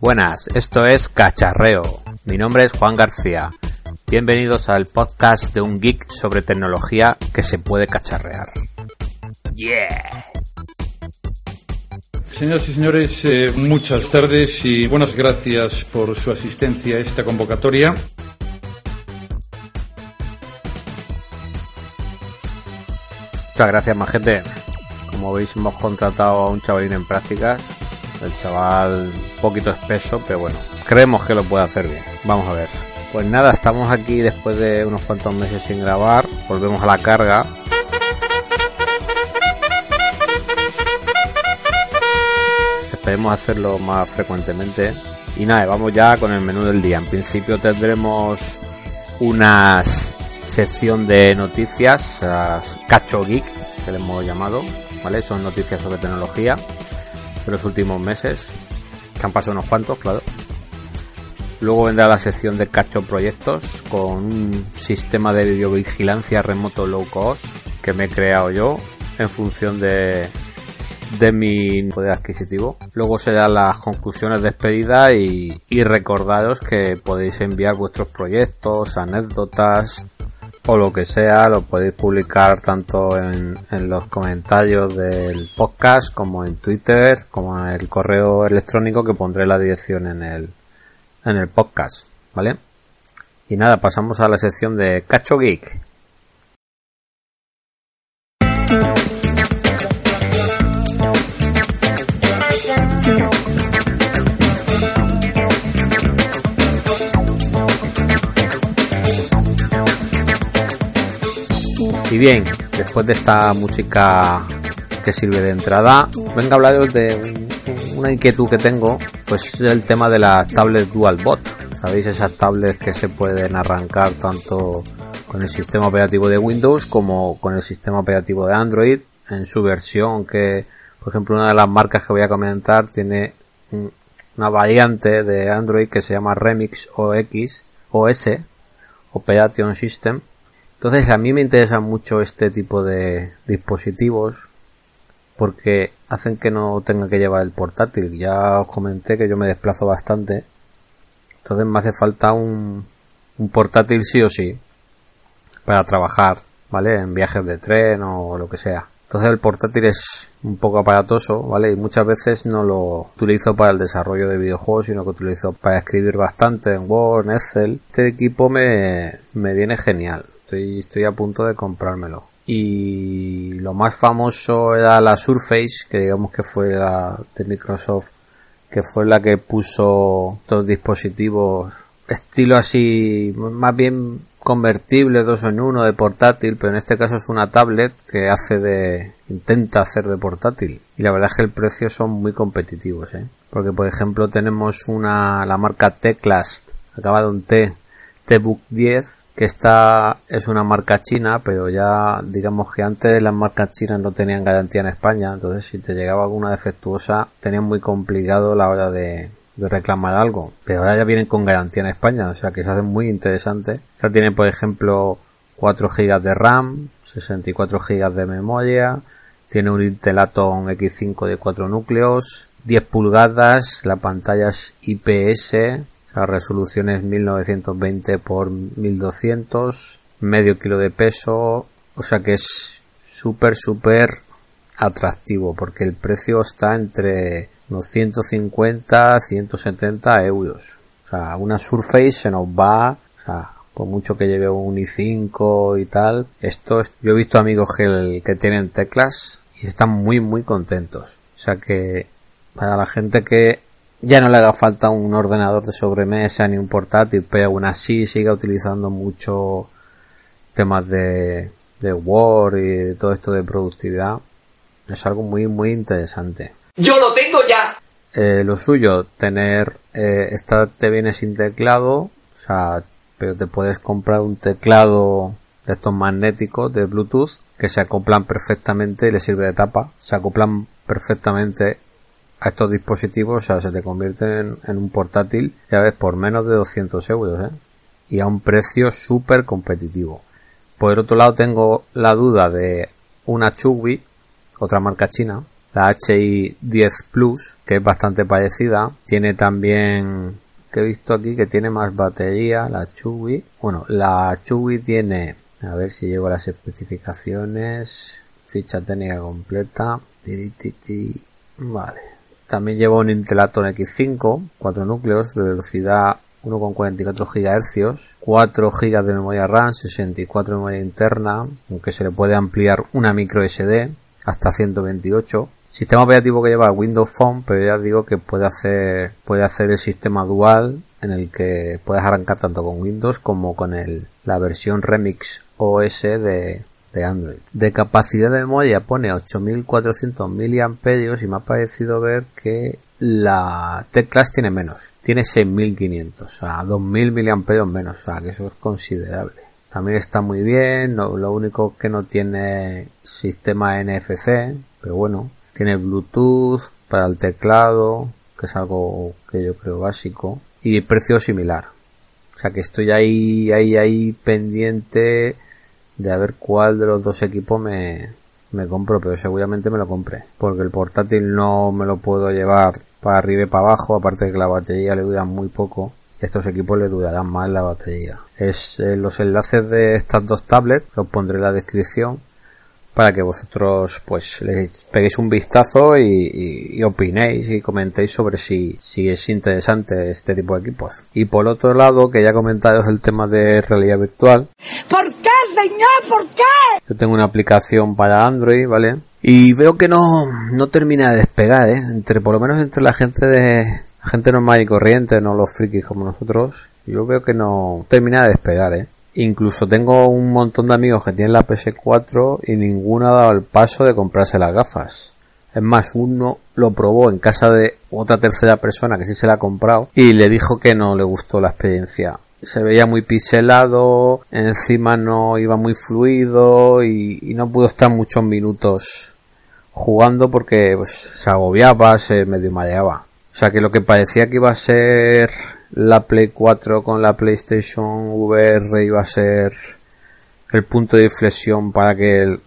Buenas, esto es Cacharreo. Mi nombre es Juan García. Bienvenidos al podcast de un geek sobre tecnología que se puede cacharrear. Yeah. Señoras y señores, eh, muchas tardes y buenas gracias por su asistencia a esta convocatoria. Muchas gracias, más gente. Como veis, hemos contratado a un chavalín en prácticas. El chaval un poquito espeso, pero bueno, creemos que lo puede hacer bien. Vamos a ver. Pues nada, estamos aquí después de unos cuantos meses sin grabar. Volvemos a la carga. Esperemos hacerlo más frecuentemente. Y nada, vamos ya con el menú del día. En principio tendremos una sección de noticias, Cacho Geek, que le hemos llamado, ¿vale? Son noticias sobre tecnología de los últimos meses, que han pasado unos cuantos, claro. Luego vendrá la sección de Cacho Proyectos con un sistema de videovigilancia remoto low cost que me he creado yo en función de, de mi poder adquisitivo. Luego serán las conclusiones despedidas y, y recordaros que podéis enviar vuestros proyectos, anécdotas, o lo que sea, lo podéis publicar tanto en, en, los comentarios del podcast como en Twitter, como en el correo electrónico que pondré la dirección en el, en el podcast, ¿vale? Y nada, pasamos a la sección de Cacho Geek. Y bien, después de esta música que sirve de entrada, venga a hablaros de una inquietud que tengo, pues es el tema de las tablets DualBot. ¿Sabéis esas tablets que se pueden arrancar tanto con el sistema operativo de Windows como con el sistema operativo de Android en su versión que, por ejemplo, una de las marcas que voy a comentar tiene una variante de Android que se llama Remix OX OS Operation System entonces a mí me interesa mucho este tipo de dispositivos porque hacen que no tenga que llevar el portátil. Ya os comenté que yo me desplazo bastante. Entonces me hace falta un, un portátil sí o sí para trabajar, ¿vale? En viajes de tren o lo que sea. Entonces el portátil es un poco aparatoso, ¿vale? Y muchas veces no lo utilizo para el desarrollo de videojuegos, sino que utilizo para escribir bastante en Word, en Excel. Este equipo me viene genial. Estoy, estoy a punto de comprármelo. Y lo más famoso era la Surface, que digamos que fue la de Microsoft, que fue la que puso estos dispositivos estilo así, más bien convertible dos en uno de portátil, pero en este caso es una tablet que hace de, intenta hacer de portátil. Y la verdad es que el precio son muy competitivos, ¿eh? Porque por ejemplo tenemos una, la marca Teclast, acabado en T, T-Book 10, que esta es una marca china, pero ya digamos que antes las marcas chinas no tenían garantía en España, entonces si te llegaba alguna defectuosa tenían muy complicado la hora de, reclamar algo, pero ahora ya vienen con garantía en España, o sea que se hace muy interesante. Esta tiene por ejemplo 4 GB de RAM, 64 GB de memoria, tiene un Intel Atom X5 de 4 núcleos, 10 pulgadas, la pantalla es IPS, la resolución es 1920 por 1200, medio kilo de peso, o sea que es súper, súper atractivo porque el precio está entre unos 150, 170 euros. O sea, una Surface se nos va, o sea, por mucho que lleve un i5 y tal. Esto, yo he visto amigos que, que tienen teclas y están muy, muy contentos. O sea que, para la gente que ya no le haga falta un ordenador de sobremesa ni un portátil, pero aún así siga utilizando mucho temas de, de Word y de todo esto de productividad, es algo muy, muy interesante. ¡Yo lo tengo ya! Eh, lo suyo, tener, eh, esta te viene sin teclado, o sea, pero te puedes comprar un teclado de estos magnéticos de Bluetooth que se acoplan perfectamente y le sirve de tapa, se acoplan perfectamente a estos dispositivos, o se te convierten en, un portátil, ya ves, por menos de 200 euros, ¿eh? Y a un precio súper competitivo. Por otro lado tengo la duda de una Chugui, otra marca china, la HI 10 Plus, que es bastante parecida. Tiene también, que he visto aquí, que tiene más batería, la Chugui. Bueno, la Chugui tiene, a ver si llego a las especificaciones, ficha técnica completa. Vale. También lleva un Intel Atom X5, 4 núcleos de velocidad 1,44 GHz, 4 GB de memoria RAM, 64 de memoria interna, aunque se le puede ampliar una micro SD hasta 128. Sistema operativo que lleva Windows Phone, pero ya digo que puede hacer, puede hacer el sistema dual en el que puedes arrancar tanto con Windows como con el, la versión Remix OS de, de Android. De capacidad de memoria pone 8400 mAh y me ha parecido ver que la T-Class tiene menos, tiene 6500, o sea, 2000 mAh menos, o sea, que eso es considerable. También está muy bien, lo único que no tiene sistema NFC, pero bueno, tiene Bluetooth para el teclado, que es algo que yo creo básico, y precio similar. O sea que estoy ahí, ahí, ahí pendiente de a ver cuál de los dos equipos me, me compro, pero seguramente me lo compré, porque el portátil no me lo puedo llevar para arriba y para abajo, aparte de que la batería le dura muy poco. Estos equipos le durarán más la batería. Es eh, los enlaces de estas dos tablets, los pondré en la descripción para que vosotros pues les peguéis un vistazo y, opinéis y comentéis sobre si, si es interesante este tipo de equipos. Y por otro lado, que ya comentaros el tema de realidad virtual. ¿Por qué, señor? ¿Por qué? Yo tengo una aplicación para Android, ¿vale? Y veo que no, no termina de despegar, ¿eh? Entre, por lo menos entre la gente de, la gente normal y corriente, no los frikis como nosotros. Yo veo que no termina de despegar, ¿eh? Incluso tengo un montón de amigos que tienen la PS4 y ninguno ha dado el paso de comprarse las gafas. Es más, uno lo probó en casa de otra tercera persona que sí se la ha comprado y le dijo que no le gustó la experiencia se veía muy pixelado, encima no iba muy fluido y, no pudo estar muchos minutos jugando porque pues, se agobiaba, se medio mareaba. O sea que lo que parecía que iba a ser la Play 4 con la PlayStation VR iba a ser el punto de inflexión para que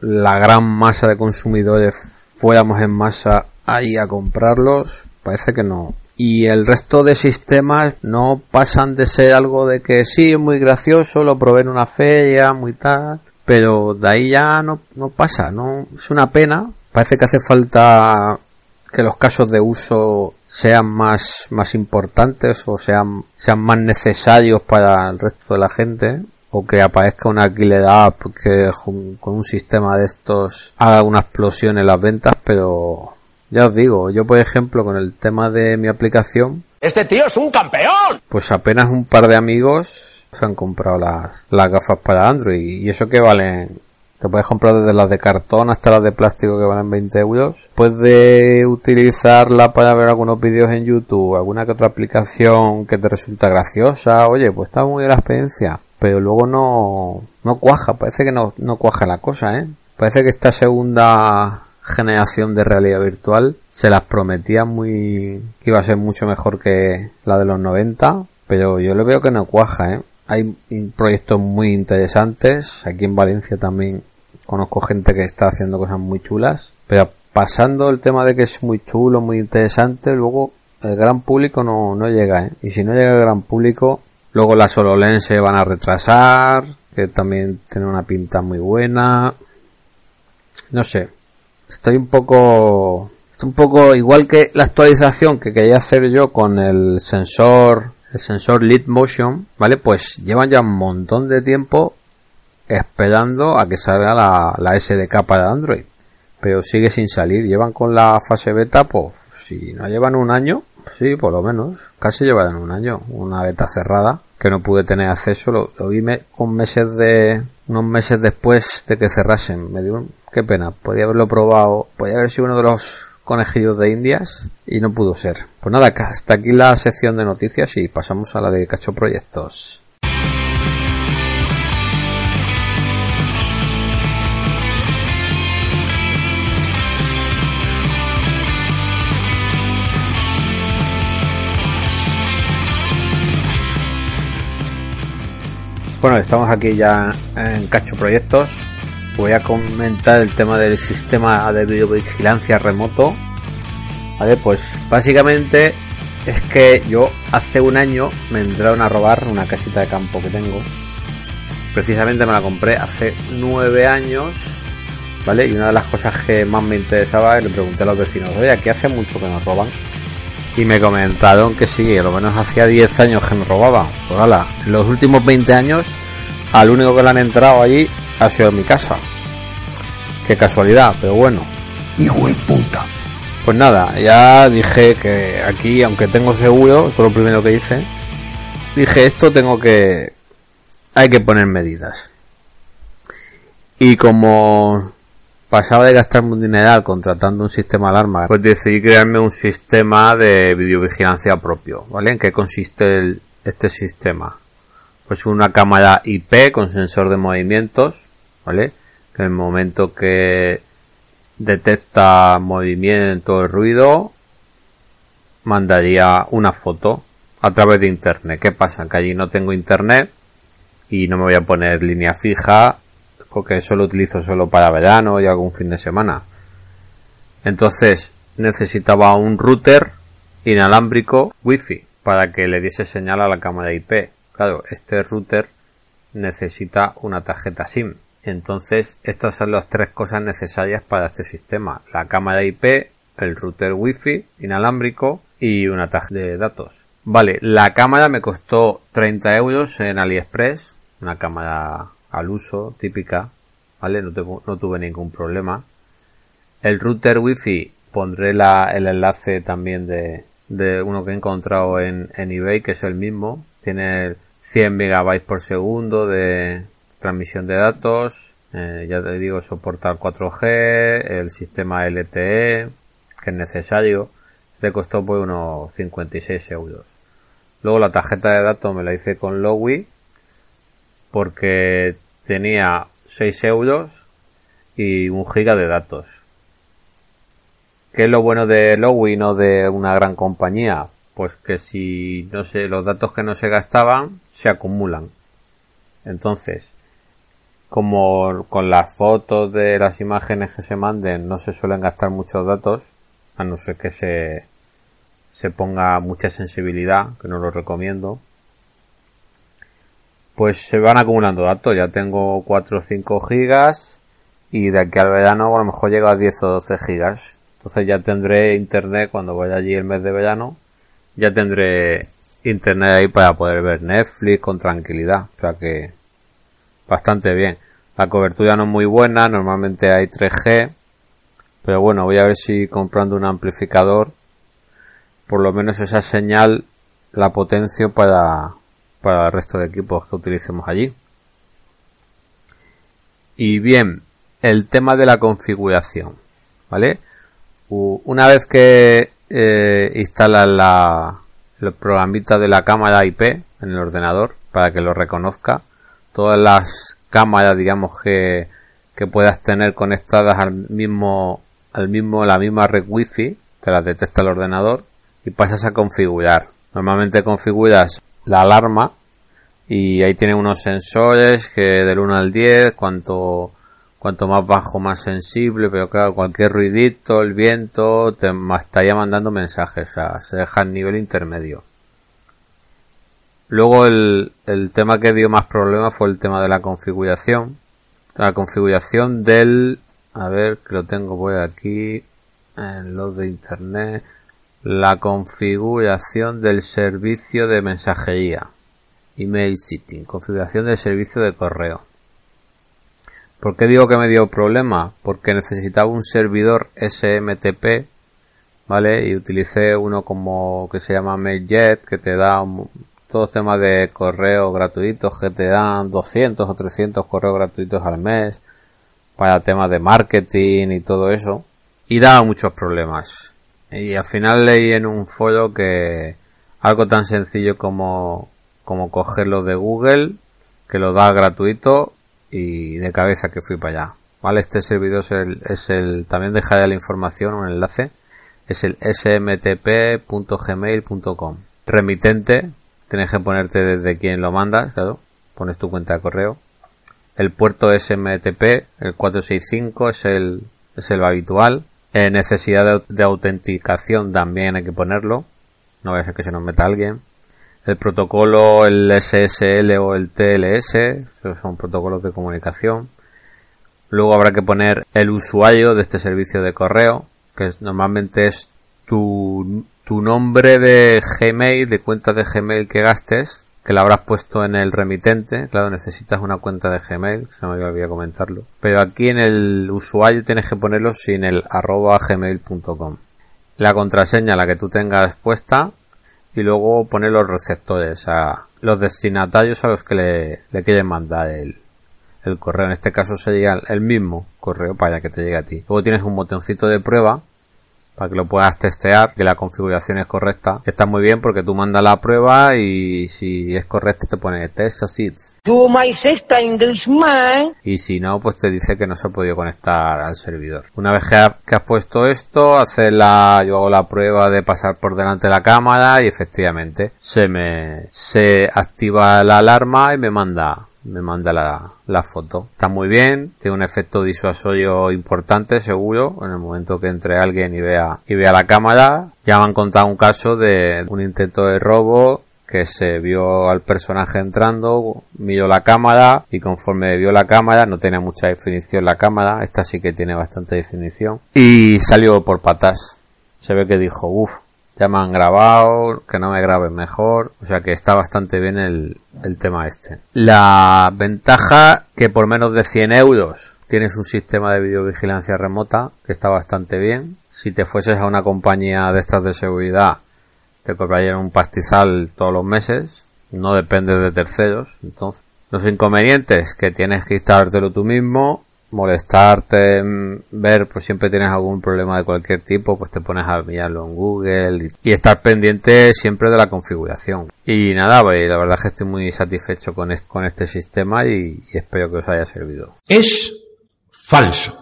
la gran masa de consumidores fuéramos en masa ahí a comprarlos. Parece que no y el resto de sistemas no pasan de ser algo de que sí, es muy gracioso, lo probé en una feria, muy tal, pero de ahí ya no, no pasa, no es una pena. Parece que hace falta que los casos de uso sean más, más importantes o sean, sean más necesarios para el resto de la gente o que aparezca una killer app que con un sistema de estos haga una explosión en las ventas, pero ya os digo, yo por ejemplo con el tema de mi aplicación... ¡Este tío es un campeón! Pues apenas un par de amigos se han comprado las, las gafas para Android y eso que valen... Te puedes comprar desde las de cartón hasta las de plástico que valen 20 euros. Puedes utilizarla para ver algunos vídeos en YouTube, alguna que otra aplicación que te resulta graciosa. Oye, pues está muy bien la experiencia. Pero luego no, no cuaja, parece que no, no cuaja la cosa, ¿eh? Parece que esta segunda generación de realidad virtual se las prometía muy que iba a ser mucho mejor que la de los 90 pero yo le veo que no cuaja ¿eh? hay proyectos muy interesantes aquí en Valencia también conozco gente que está haciendo cosas muy chulas pero pasando el tema de que es muy chulo muy interesante luego el gran público no, no llega ¿eh? y si no llega el gran público luego las se van a retrasar que también tiene una pinta muy buena no sé Estoy un poco, un poco igual que la actualización que quería hacer yo con el sensor, el sensor Lead Motion, ¿vale? Pues llevan ya un montón de tiempo esperando a que salga la, la SDK para Android. Pero sigue sin salir. Llevan con la fase beta, pues si no llevan un año, sí, por lo menos. Casi llevan un año. Una beta cerrada que no pude tener acceso. Lo, vi me, con meses de, unos meses después de que cerrasen. Me dio, qué pena. Podía haberlo probado. Podía haber sido uno de los conejillos de indias y no pudo ser. Pues nada, hasta aquí la sección de noticias y pasamos a la de Cacho Proyectos. Bueno, estamos aquí ya en Cacho Proyectos. Voy a comentar el tema del sistema de videovigilancia remoto. Vale, pues básicamente es que yo hace un año me entraron a robar una casita de campo que tengo. Precisamente me la compré hace nueve años. ¿Vale? Y una de las cosas que más me interesaba, le pregunté a los vecinos, oye, aquí hace mucho que nos roban. Y me comentaron que sí, a lo menos hacía 10 años que me robaban. Pues hala, en los últimos 20 años, al único que le han entrado allí ha sido en mi casa. Qué casualidad, pero bueno. Hijo de puta. Pues nada, ya dije que aquí, aunque tengo seguro, eso es lo primero que hice. Dije, esto tengo que... Hay que poner medidas. Y como pasaba de gastarme un dineral contratando un sistema de alarma, pues decidí crearme un sistema de videovigilancia propio, ¿vale? ¿En qué consiste el, este sistema? Pues una cámara IP con sensor de movimientos, ¿vale? Que en el momento que detecta movimiento o ruido, mandaría una foto a través de internet. ¿Qué pasa? Que allí no tengo internet y no me voy a poner línea fija porque eso lo utilizo solo para verano y algún fin de semana. Entonces necesitaba un router inalámbrico wifi para que le diese señal a la cámara IP. Claro, este router necesita una tarjeta SIM. Entonces, estas son las tres cosas necesarias para este sistema. La cámara IP, el router wifi inalámbrico y una tarjeta de datos. Vale, la cámara me costó 30 euros en AliExpress. Una cámara al uso, típica, ¿vale? No, no tuve ningún problema. El router wifi pondré la, el enlace también de, uno que he encontrado en, en eBay, que es el mismo. Tiene 100 megabytes por segundo de transmisión de datos. Eh, ya te digo, soportar 4G, el sistema LTE, que es necesario. Te costó pues unos 56 euros. Luego la tarjeta de datos me la hice con Lowy porque tenía 6 euros y un giga de datos. ¿Qué es lo bueno de Lowy no de una gran compañía? Pues que si no sé, los datos que no se gastaban se acumulan. Entonces, como con las fotos de las imágenes que se manden no se suelen gastar muchos datos, a no ser que se, se ponga mucha sensibilidad, que no lo recomiendo, pues se van acumulando datos. Ya tengo 4 o 5 gigas y de aquí al verano a lo mejor llega a 10 o 12 gigas. Entonces ya tendré internet cuando vaya allí el mes de verano. Ya tendré internet ahí para poder ver Netflix con tranquilidad. O sea que bastante bien. La cobertura no es muy buena, normalmente hay 3G. Pero bueno, voy a ver si comprando un amplificador, por lo menos esa señal la potencio para, para el resto de equipos que utilicemos allí. Y bien, el tema de la configuración, ¿vale? Una vez que eh, instalas la, el programita de la cámara IP en el ordenador para que lo reconozca, todas las cámaras, digamos que, que puedas tener conectadas al mismo, al mismo, la misma red wifi, te las detecta el ordenador y pasas a configurar. Normalmente configuras la alarma y ahí tiene unos sensores que del 1 al 10, cuanto, cuanto más bajo más sensible, pero claro, cualquier ruidito, el viento, te estaría mandando mensajes, o sea, se deja el nivel intermedio. Luego el, el tema que dio más problema fue el tema de la configuración. La configuración del, a ver, que lo tengo por aquí, en los de internet, la configuración del servicio de mensajería. Email Sitting, configuración del servicio de correo. ¿Por qué digo que me dio problema? Porque necesitaba un servidor SMTP, ¿vale? Y utilicé uno como que se llama MailJet, que te da todos temas de correo gratuitos, que te dan 200 o 300 correos gratuitos al mes, para temas de marketing y todo eso. Y daba muchos problemas. Y al final leí en un foro que algo tan sencillo como, como cogerlo de Google, que lo da gratuito, y de cabeza que fui para allá. Vale, este servidor es el, es el también dejaré la información, un enlace, es el smtp.gmail.com. Remitente, tienes que ponerte desde quien lo mandas, claro, pones tu cuenta de correo. El puerto SMTP, el 465 es el, es el habitual. Eh, necesidad de, autenticación también hay que ponerlo. No vaya a ser que se nos meta alguien el protocolo, el SSL o el TLS, esos son protocolos de comunicación. Luego habrá que poner el usuario de este servicio de correo, que normalmente es tu, tu nombre de Gmail, de cuenta de Gmail que gastes, que la habrás puesto en el remitente. Claro, necesitas una cuenta de Gmail, se me olvidó comentarlo. Pero aquí en el usuario tienes que ponerlo sin el arroba gmail.com. La contraseña, la que tú tengas puesta, y luego poner los receptores, a los destinatarios a los que le, le quieren mandar el, correo. En este caso sería el mismo correo para que te llegue a ti. Luego tienes un botoncito de prueba para que lo puedas testear, que la configuración es correcta. Está muy bien porque tú mandas la prueba y si es correcta te pone test assist. Tu Englishman. Y si no, pues te dice que no se ha podido conectar al servidor. Una vez que, has puesto esto, hacer la, yo hago la prueba de pasar por delante de la cámara y efectivamente se me, se activa la alarma y me manda me manda la, la, foto. Está muy bien, tiene un efecto disuasorio importante, seguro, en el momento que entre alguien y vea, y vea la cámara. Ya me han contado un caso de un intento de robo que se vio al personaje entrando, miró la cámara y conforme vio la cámara, no tenía mucha definición la cámara, esta sí que tiene bastante definición, y salió por patas. Se ve que dijo, uff, ya me han grabado, que no me graben mejor, o sea que está bastante bien el, el tema este. La ventaja que por menos de 100 euros tienes un sistema de videovigilancia remota que está bastante bien. Si te fueses a una compañía de estas de seguridad, te cobrarían un pastizal todos los meses, no depende de terceros, entonces los inconvenientes que tienes que instalártelo tú mismo molestarte, ver, pues siempre tienes algún problema de cualquier tipo, pues te pones a mirarlo en Google y, estar pendiente siempre de la configuración. Y nada, pues, la verdad es que estoy muy satisfecho con, con este sistema y espero que os haya servido. Es falso.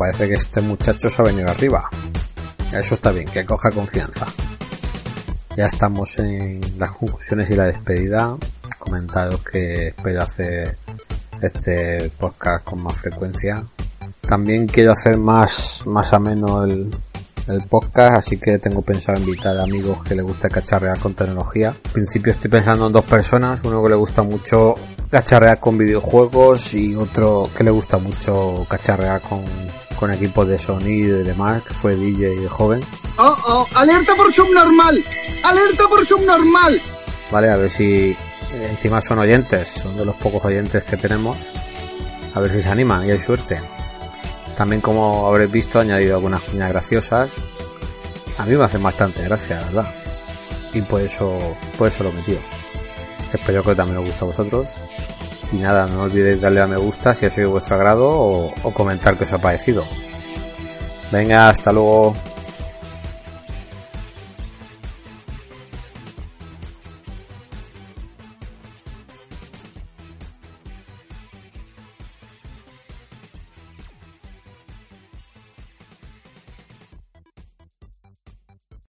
Parece que este muchacho se ha venido arriba. Eso está bien, que coja confianza. Ya estamos en las conclusiones y la despedida. Comentaros que espero hacer este podcast con más frecuencia. También quiero hacer más, más ameno el, el podcast, así que tengo pensado invitar a amigos que les gusta cacharrear con tecnología. En principio estoy pensando en dos personas, uno que le gusta mucho cacharrear con videojuegos y otro que le gusta mucho cacharrear con, con equipos de sonido y demás, que fue DJ de joven. ¡Oh, oh! ¡Alerta por subnormal! ¡Alerta por subnormal! Vale, a ver si encima son oyentes, son de los pocos oyentes que tenemos. A ver si se animan y hay suerte. También como habréis visto he añadido algunas cuñas graciosas. A mí me hacen bastante gracia, verdad. Y por eso, por eso lo metido. Espero que también os guste a vosotros. Y nada, no olvidéis darle a me gusta si ha sido de vuestro agrado o, comentar qué os ha parecido. Venga, hasta luego.